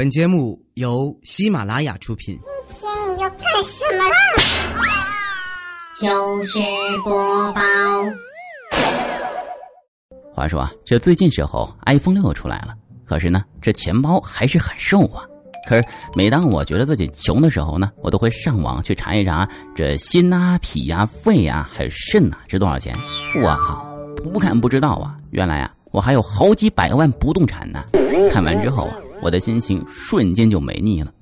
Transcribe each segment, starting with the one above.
本节目由喜马拉雅出品。今天你要干什么啦？就是播报。话说啊，这最近时候，iPhone 六出来了，可是呢，这钱包还是很瘦啊。可是每当我觉得自己穷的时候呢，我都会上网去查一查这心啊、脾呀、肺呀，还有肾呐，值多少钱？我靠，不看不知道啊，原来啊，我还有好几百万不动产呢。看完之后啊，我的心情瞬间就没腻了。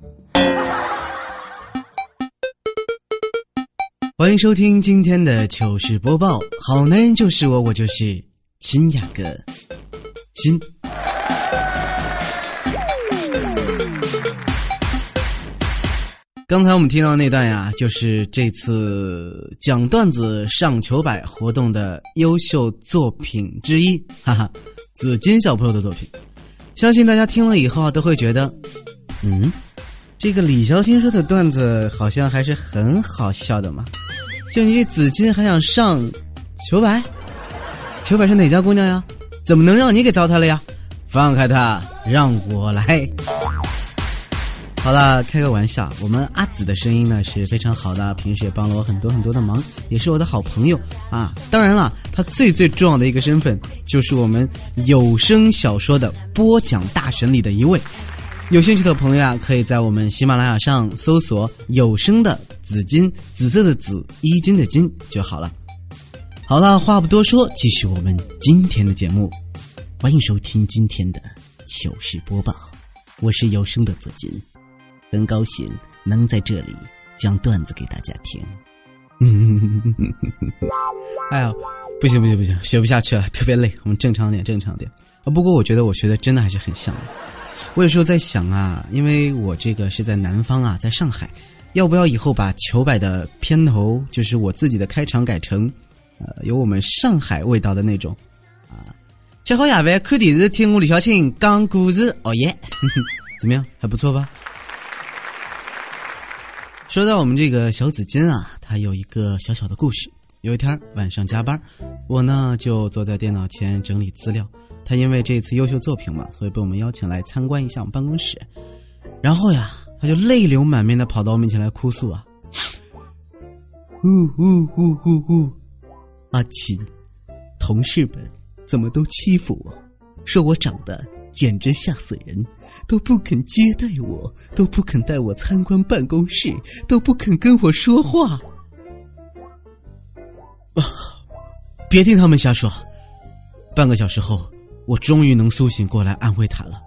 欢迎收听今天的糗事播报，好男人就是我，我就是金雅哥，金。刚才我们听到那段呀，就是这次讲段子上糗百活动的优秀作品之一，哈哈，紫金小朋友的作品。相信大家听了以后啊，都会觉得，嗯，这个李小新说的段子好像还是很好笑的嘛。就你这紫金还想上糗百？糗百是哪家姑娘呀？怎么能让你给糟蹋了呀？放开她，让我来。好了，开个玩笑。我们阿紫的声音呢是非常好的，平时也帮了我很多很多的忙，也是我的好朋友啊。当然了，他最最重要的一个身份就是我们有声小说的播讲大神里的一位。有兴趣的朋友啊，可以在我们喜马拉雅上搜索“有声的紫金”，紫色的紫，衣襟的金就好了。好了，话不多说，继续我们今天的节目。欢迎收听今天的糗事播报，我是有声的紫金。很高兴能在这里讲段子给大家听。哎呀，不行不行不行，学不下去了，特别累。我们正常点，正常点。啊，不过我觉得我学的真的还是很像的。我有时候在想啊，因为我这个是在南方啊，在上海，要不要以后把糗百的片头，就是我自己的开场改成，呃，有我们上海味道的那种啊。吃好夜饭，看电视，听我李小青讲故事，哦耶，怎么样？还不错吧？说到我们这个小紫金啊，他有一个小小的故事。有一天晚上加班，我呢就坐在电脑前整理资料。他因为这次优秀作品嘛，所以被我们邀请来参观一下我们办公室。然后呀，他就泪流满面的跑到我面前来哭诉啊：“呜呜呜呜呜，阿琴，同事们怎么都欺负我，说我长得……”简直吓死人！都不肯接待我，都不肯带我参观办公室，都不肯跟我说话。啊！别听他们瞎说。半个小时后，我终于能苏醒过来，安慰他了。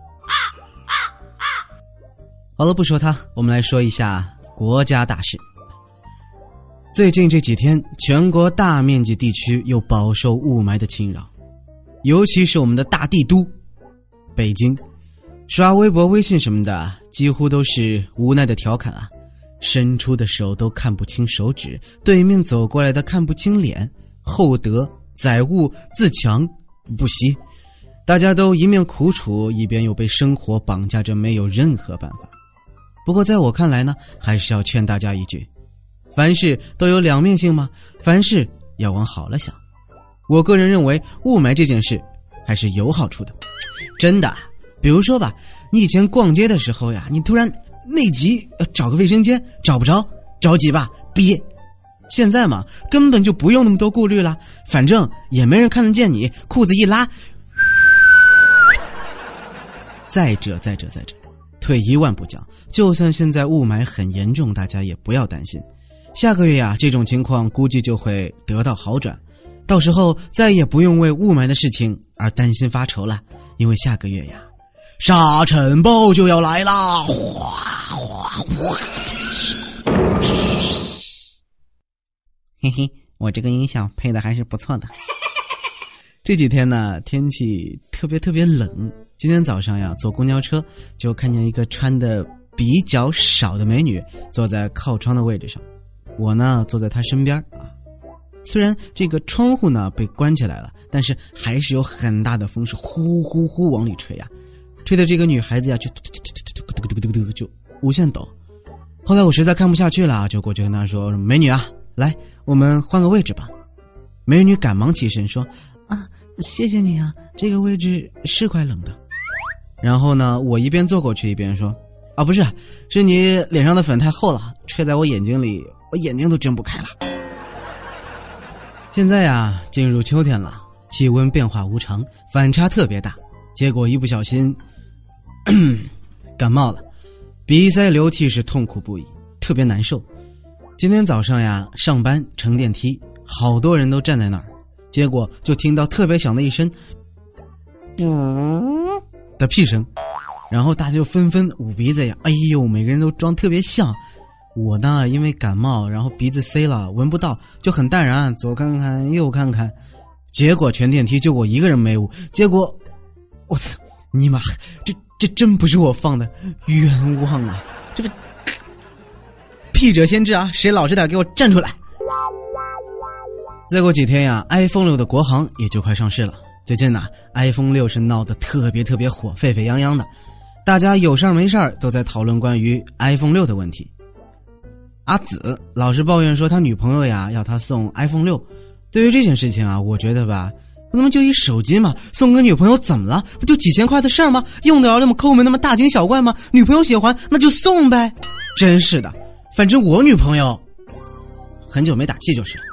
好了，不说他，我们来说一下国家大事。最近这几天，全国大面积地区又饱受雾霾的侵扰，尤其是我们的大帝都。北京，刷微博、微信什么的，几乎都是无奈的调侃啊！伸出的手都看不清手指，对面走过来的看不清脸，厚德载物自强不息，大家都一面苦楚，一边又被生活绑架着，没有任何办法。不过在我看来呢，还是要劝大家一句：凡事都有两面性嘛，凡事要往好了想。我个人认为，雾霾这件事还是有好处的。真的，比如说吧，你以前逛街的时候呀，你突然内急找个卫生间找不着，着急吧，憋。现在嘛，根本就不用那么多顾虑了，反正也没人看得见你，裤子一拉。再者，再者，再者，退一万步讲，就算现在雾霾很严重，大家也不要担心，下个月呀，这种情况估计就会得到好转，到时候再也不用为雾霾的事情而担心发愁了。因为下个月呀，沙尘暴就要来啦！哗哗哗！嘿嘿，我这个音效配的还是不错的。这几天呢，天气特别特别冷。今天早上呀，坐公交车就看见一个穿的比较少的美女坐在靠窗的位置上，我呢坐在她身边啊。虽然这个窗户呢被关起来了，但是还是有很大的风是呼呼呼往里吹呀，吹的这个女孩子呀就就无限抖。后来我实在看不下去了，就过去跟她说：“美女啊，来，我们换个位置吧。”美女赶忙起身说：“啊，谢谢你啊，这个位置是怪冷的。”然后呢，我一边坐过去一边说：“啊，不是，是你脸上的粉太厚了，吹在我眼睛里，我眼睛都睁不开了。”现在呀，进入秋天了，气温变化无常，反差特别大，结果一不小心 感冒了，鼻塞流涕是痛苦不已，特别难受。今天早上呀，上班乘电梯，好多人都站在那儿，结果就听到特别响的一声“噗”的屁声，然后大家就纷纷捂鼻子呀，哎呦，每个人都装特别像。我呢，因为感冒，然后鼻子塞了，闻不到，就很淡然，左看看右看看，结果全电梯就我一个人没捂。结果，我操，尼玛，这这真不是我放的，冤枉啊！这不，屁者先知啊！谁老实点，给我站出来！再过几天呀，iPhone 六的国行也就快上市了。最近呢，iPhone 六是闹得特别特别火，沸沸扬扬的，大家有事儿没事儿都在讨论关于 iPhone 六的问题。阿紫老是抱怨说他女朋友呀要他送 iPhone 六。对于这件事情啊，我觉得吧，那么就一手机嘛，送个女朋友怎么了？不就几千块的事儿吗？用得着那么抠门，那么大惊小怪吗？女朋友喜欢那就送呗。真是的，反正我女朋友很久没打气就是了。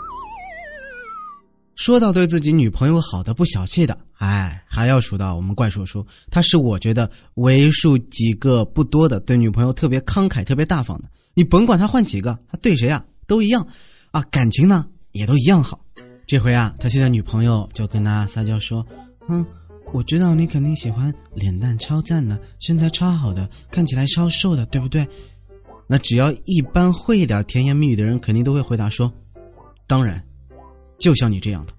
说到对自己女朋友好的不小气的，哎，还要数到我们怪叔叔，他是我觉得为数几个不多的对女朋友特别慷慨、特别大方的。你甭管他换几个，他对谁啊都一样，啊，感情呢也都一样好。这回啊，他现在女朋友就跟他撒娇说：“嗯，我知道你肯定喜欢脸蛋超赞的，身材超好的，看起来超瘦的，对不对？”那只要一般会一点甜言蜜语的人，肯定都会回答说：“当然，就像你这样的。”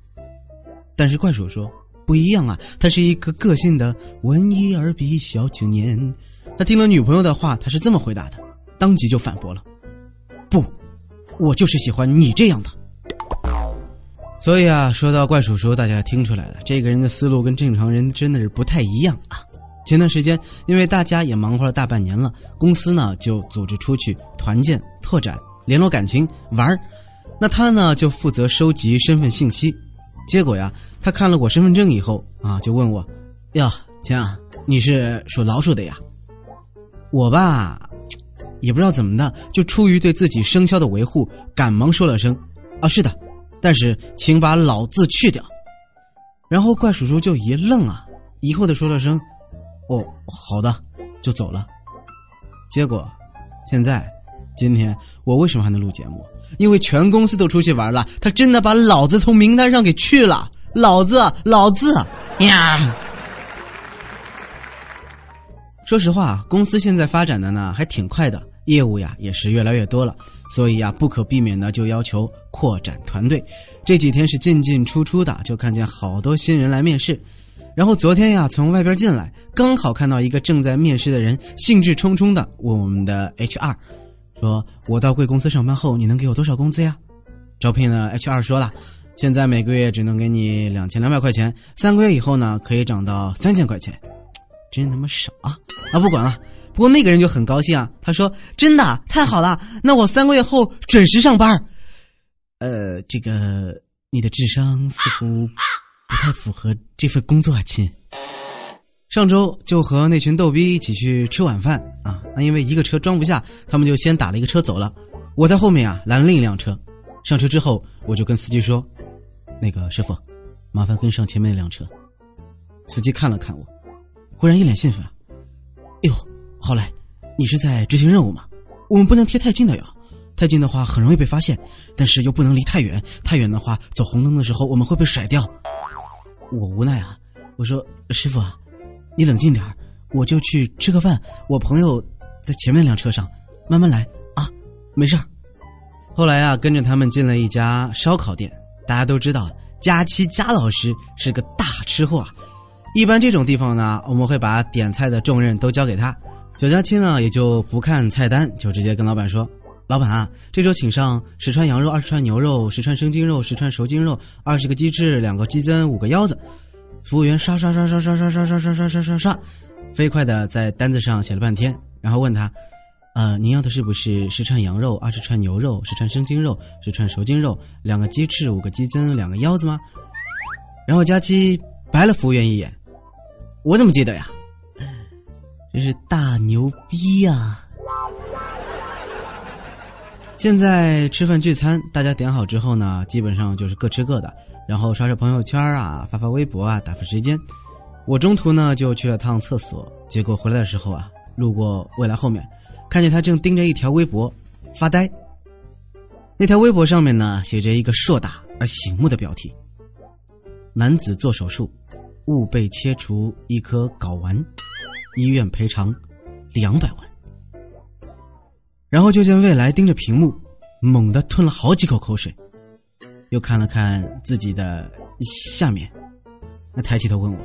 但是怪叔说不一样啊，他是一个个性的文艺而鄙小青年。他听了女朋友的话，他是这么回答的。当即就反驳了：“不，我就是喜欢你这样的。”所以啊，说到怪叔叔，大家听出来了，这个人的思路跟正常人真的是不太一样啊。前段时间，因为大家也忙活了大半年了，公司呢就组织出去团建、拓展、联络感情、玩儿。那他呢就负责收集身份信息。结果呀，他看了我身份证以后啊，就问我：“哟，亲啊，你是属老鼠的呀？”我吧。也不知道怎么的，就出于对自己生肖的维护，赶忙说了声：“啊，是的，但是请把老字去掉。”然后怪叔叔就一愣啊，疑惑的说了声：“哦，好的。”就走了。结果，现在，今天我为什么还能录节目？因为全公司都出去玩了，他真的把老子从名单上给去了。老子，老子呀！说实话，公司现在发展的呢还挺快的。业务呀也是越来越多了，所以呀不可避免的就要求扩展团队。这几天是进进出出的，就看见好多新人来面试。然后昨天呀从外边进来，刚好看到一个正在面试的人，兴致冲冲的问我们的 HR，说：“我到贵公司上班后，你能给我多少工资呀？”招聘的 HR 说了：“现在每个月只能给你两千两百块钱，三个月以后呢可以涨到三千块钱。”真他妈傻啊！啊不管了。不过那个人就很高兴啊，他说：“真的太好了，那我三个月后准时上班。”呃，这个你的智商似乎不太符合这份工作啊，亲。上周就和那群逗逼一起去吃晚饭啊，那因为一个车装不下，他们就先打了一个车走了。我在后面啊拦了另一辆车，上车之后我就跟司机说：“那个师傅，麻烦跟上前面那辆车。”司机看了看我，忽然一脸兴奋：“哎呦！”后来，你是在执行任务吗？我们不能贴太近的呀，太近的话很容易被发现，但是又不能离太远，太远的话走红灯的时候我们会被甩掉。我无奈啊，我说师傅啊，你冷静点我就去吃个饭，我朋友在前面那辆车上，慢慢来啊，没事后来啊，跟着他们进了一家烧烤店，大家都知道佳期佳老师是个大吃货啊，一般这种地方呢，我们会把点菜的重任都交给他。小佳期呢，也就不看菜单，就直接跟老板说：“老板啊，这周请上十串羊肉、二十串牛肉、十串生筋肉、十串熟筋肉、二十个鸡翅、两个鸡胗、五个腰子。”服务员刷刷刷刷刷刷刷刷刷刷刷刷刷，飞快的在单子上写了半天，然后问他：“呃，您要的是不是十串羊肉、二十串牛肉、十串生筋肉、十串熟筋肉、两个鸡翅、五个鸡胗、两个腰子吗？”然后佳期白了服务员一眼：“我怎么记得呀？”真是大牛逼呀！现在吃饭聚餐，大家点好之后呢，基本上就是各吃各的，然后刷刷朋友圈啊，发发微博啊，打发时间。我中途呢就去了趟厕所，结果回来的时候啊，路过未来后面，看见他正盯着一条微博发呆。那条微博上面呢写着一个硕大而醒目的标题：“男子做手术，误被切除一颗睾丸，医院赔偿两百万。”然后就见未来盯着屏幕，猛地吞了好几口口水，又看了看自己的下面，那抬起头问我：“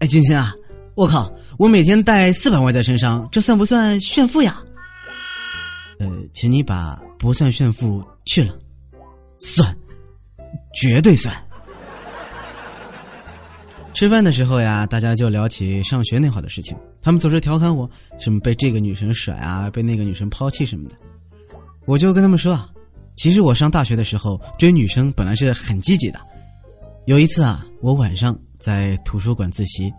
哎，金星啊，我靠，我每天带四百万在身上，这算不算炫富呀？”呃，请你把。不算炫富去了，算，绝对算。吃饭的时候呀，大家就聊起上学那会儿的事情。他们总是调侃我，什么被这个女生甩啊，被那个女生抛弃什么的。我就跟他们说啊，其实我上大学的时候追女生本来是很积极的。有一次啊，我晚上在图书馆自习，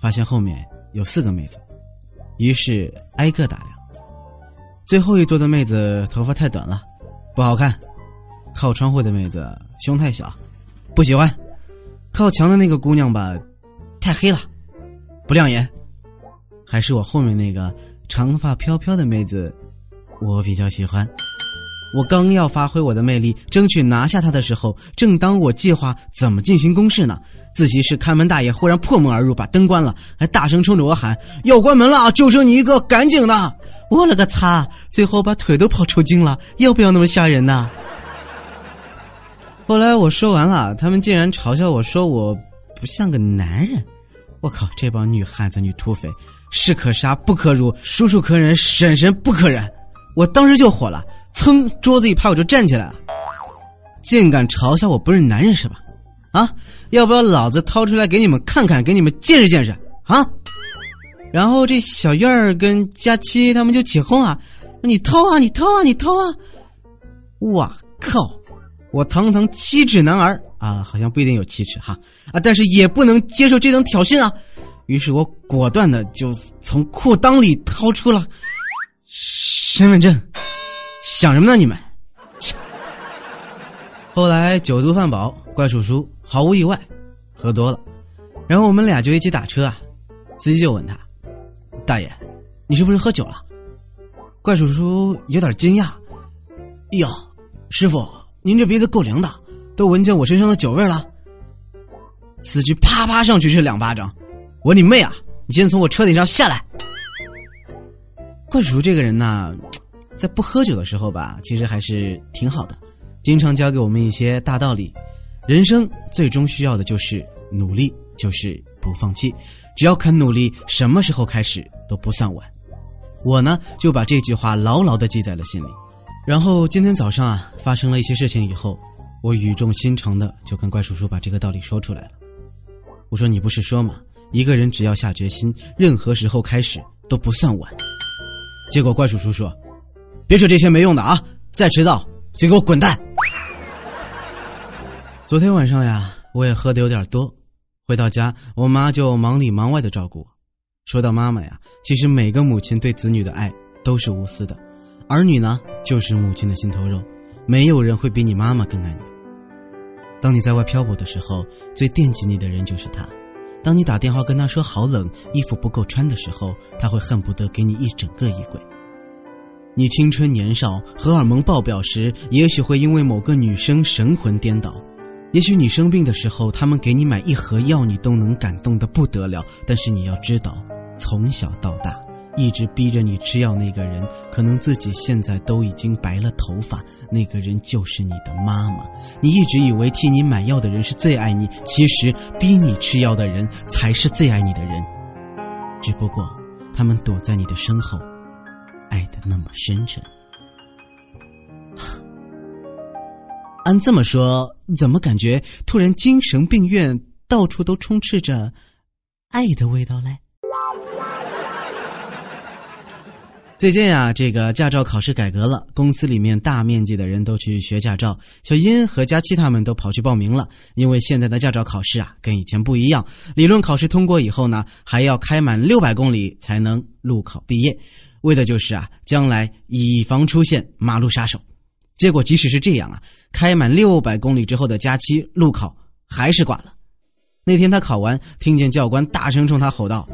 发现后面有四个妹子，于是挨个打量。最后一桌的妹子头发太短了，不好看；靠窗户的妹子胸太小，不喜欢；靠墙的那个姑娘吧，太黑了，不亮眼。还是我后面那个长发飘飘的妹子，我比较喜欢。我刚要发挥我的魅力，争取拿下她的时候，正当我计划怎么进行攻势呢，自习室看门大爷忽然破门而入，把灯关了，还大声冲着我喊：“要关门了，就剩你一个，赶紧的！”我了个擦！最后把腿都跑抽筋了，要不要那么吓人呢？后来我说完了，他们竟然嘲笑我说我不像个男人。我靠，这帮女汉子、女土匪，士可杀不可辱，叔叔可忍，婶婶不可忍。我当时就火了。噌，桌子一拍，我就站起来了。竟敢嘲笑我不是男人是吧？啊，要不要老子掏出来给你们看看，给你们见识见识啊？然后这小燕儿跟佳期他们就起哄啊：“你偷啊，你偷啊，你偷啊！”我靠，我堂堂七尺男儿啊，好像不一定有七尺哈啊，但是也不能接受这等挑衅啊。于是我果断的就从裤裆里掏出了身份证。想什么呢你们？切！后来酒足饭饱，怪叔叔毫无意外喝多了，然后我们俩就一起打车啊。司机就问他：“大爷，你是不是喝酒了？”怪叔叔有点惊讶：“哟，师傅，您这鼻子够灵的，都闻见我身上的酒味了。”司机啪啪上去是两巴掌：“我你妹啊！你先从我车顶上下来！”怪叔叔这个人呢？在不喝酒的时候吧，其实还是挺好的，经常教给我们一些大道理。人生最终需要的就是努力，就是不放弃。只要肯努力，什么时候开始都不算晚。我呢就把这句话牢牢的记在了心里。然后今天早上啊，发生了一些事情以后，我语重心长的就跟怪叔叔把这个道理说出来了。我说：“你不是说吗？一个人只要下决心，任何时候开始都不算晚。”结果怪叔叔说。别说这些没用的啊！再迟到就给我滚蛋！昨天晚上呀，我也喝的有点多，回到家，我妈就忙里忙外的照顾我。说到妈妈呀，其实每个母亲对子女的爱都是无私的，儿女呢就是母亲的心头肉，没有人会比你妈妈更爱你。当你在外漂泊的时候，最惦记你的人就是他；当你打电话跟他说好冷，衣服不够穿的时候，他会恨不得给你一整个衣柜。你青春年少、荷尔蒙爆表时，也许会因为某个女生神魂颠倒；也许你生病的时候，他们给你买一盒药，你都能感动的不得了。但是你要知道，从小到大，一直逼着你吃药那个人，可能自己现在都已经白了头发。那个人就是你的妈妈。你一直以为替你买药的人是最爱你，其实逼你吃药的人才是最爱你的人。只不过，他们躲在你的身后。爱的那么深沉，按这么说，怎么感觉突然精神病院到处都充斥着爱的味道嘞？最近啊，这个驾照考试改革了，公司里面大面积的人都去学驾照。小英和佳期他们都跑去报名了，因为现在的驾照考试啊，跟以前不一样。理论考试通过以后呢，还要开满六百公里才能路考毕业，为的就是啊，将来以防出现马路杀手。结果即使是这样啊，开满六百公里之后的佳期路考还是挂了。那天他考完，听见教官大声冲他吼道：“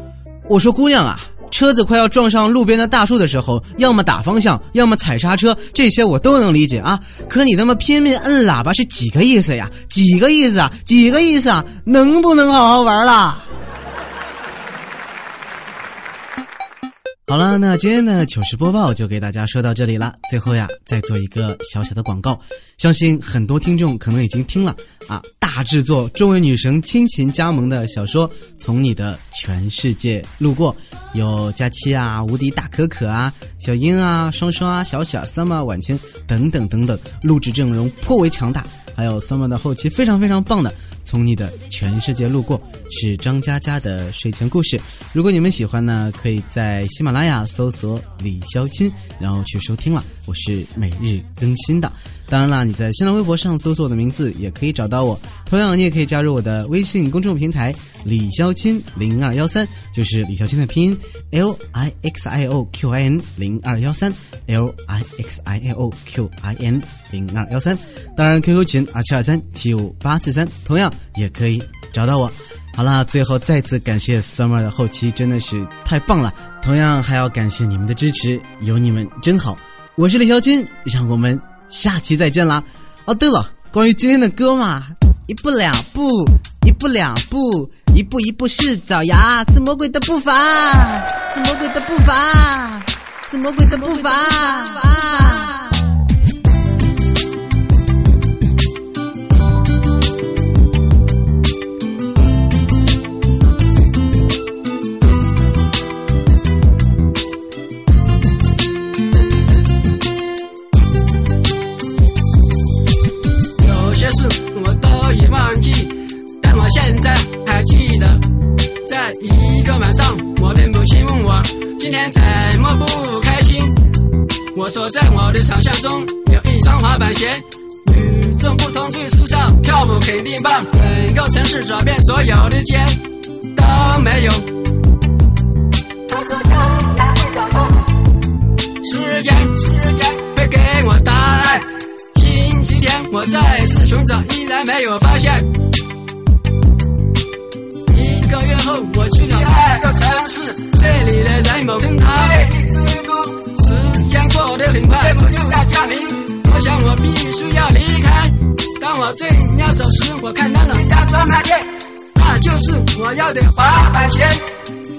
我说姑娘啊！”车子快要撞上路边的大树的时候，要么打方向，要么踩刹车，这些我都能理解啊。可你他妈拼命摁喇叭是几个意思呀？几个意思啊？几个意思啊？能不能好好玩了？好了，那今天的糗事播报就给大家说到这里了。最后呀，再做一个小小的广告，相信很多听众可能已经听了啊，大制作中文女神亲情加盟的小说《从你的全世界路过》，有佳期啊、无敌大可可啊、小英啊、双双啊、小小 summer 晚晴等等等等，录制阵容颇为强大，还有 summer 的后期非常非常棒的。从你的全世界路过是张嘉佳的睡前故事。如果你们喜欢呢，可以在喜马拉雅搜索李潇钦，然后去收听了。我是每日更新的。当然啦，你在新浪微博上搜索我的名字也可以找到我。同样，你也可以加入我的微信公众平台李潇钦零二幺三，就是李潇钦的拼音 L I X I O Q I N 零二幺三 L I X I O Q I N 零二幺三。当然，QQ 群二七二三七五八四三，同样也可以找到我。好啦，最后再次感谢 Summer 的后期真的是太棒了，同样还要感谢你们的支持，有你们真好。我是李潇钦，让我们。下期再见啦！哦，对了，关于今天的歌嘛，一步两步，一步两步，一步一步是爪牙，是魔鬼的步伐，是魔鬼的步伐，是魔鬼的步伐。说在我的想象中有一双滑板鞋，与众不同最时尚，跳舞肯定棒。整个城市找遍所有的街都没有。他说将来会找到，时间时间会给我答案。星期天我再次寻找，依然没有发现。一个月后我去了第二个城市，这里的人某跟他魅力之都。见过的很快，不就要降临？我想我必须要离开。当我正要走时，我看到了一家专卖店，那就是我要的滑板鞋。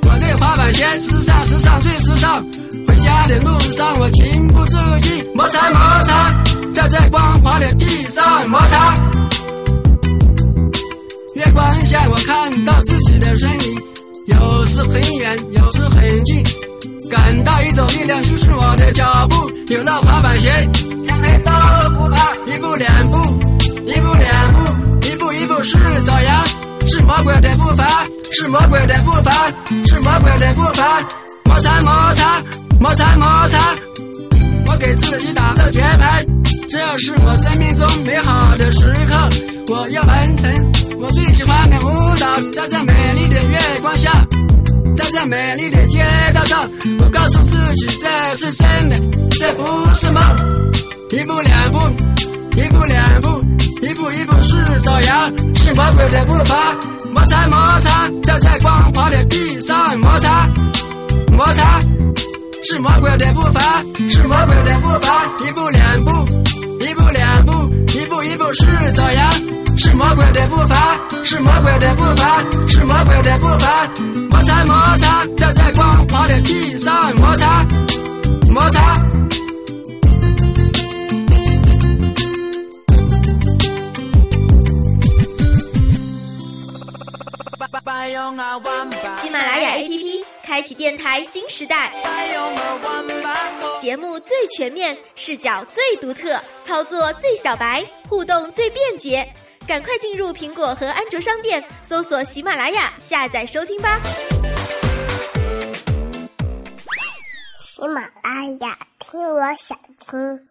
我的滑板鞋，时尚时尚最时尚。回家的路上，我情不自禁摩擦摩擦，在这光滑的地上摩擦。月光下，我看到自己的身影，有时很远，有时很近。感到一种力量驱使我的脚步，有了滑板鞋，天黑都不怕。一步两步，一步两步，一步一步是爪牙，是魔鬼的步伐，是魔鬼的步伐，是魔鬼的步伐。摩擦摩擦摩擦摩擦，我给自己打着节拍，这是我生命中美好的时刻，我要完成我最喜欢的舞蹈，在这美丽的月光下。在这美丽的街道上，我告诉自己这是真的，这不是梦。一步两步，一步两步，一步一步是爪牙，是魔鬼的步伐。摩擦摩擦，站在光滑的地上摩擦摩擦，是魔鬼的步伐，是魔鬼的步伐。一步两步，一步两步，一步一步是爪牙。是魔鬼的步伐，是魔鬼的步伐，是魔鬼的步伐。摩擦摩擦，在光滑的地上摩擦摩擦。喜马拉雅 APP 开启电台新时代，节目最全面，视角最独特，操作最小白，互动最便捷。赶快进入苹果和安卓商店，搜索喜马拉雅，下载收听吧。喜马拉雅，听我想听。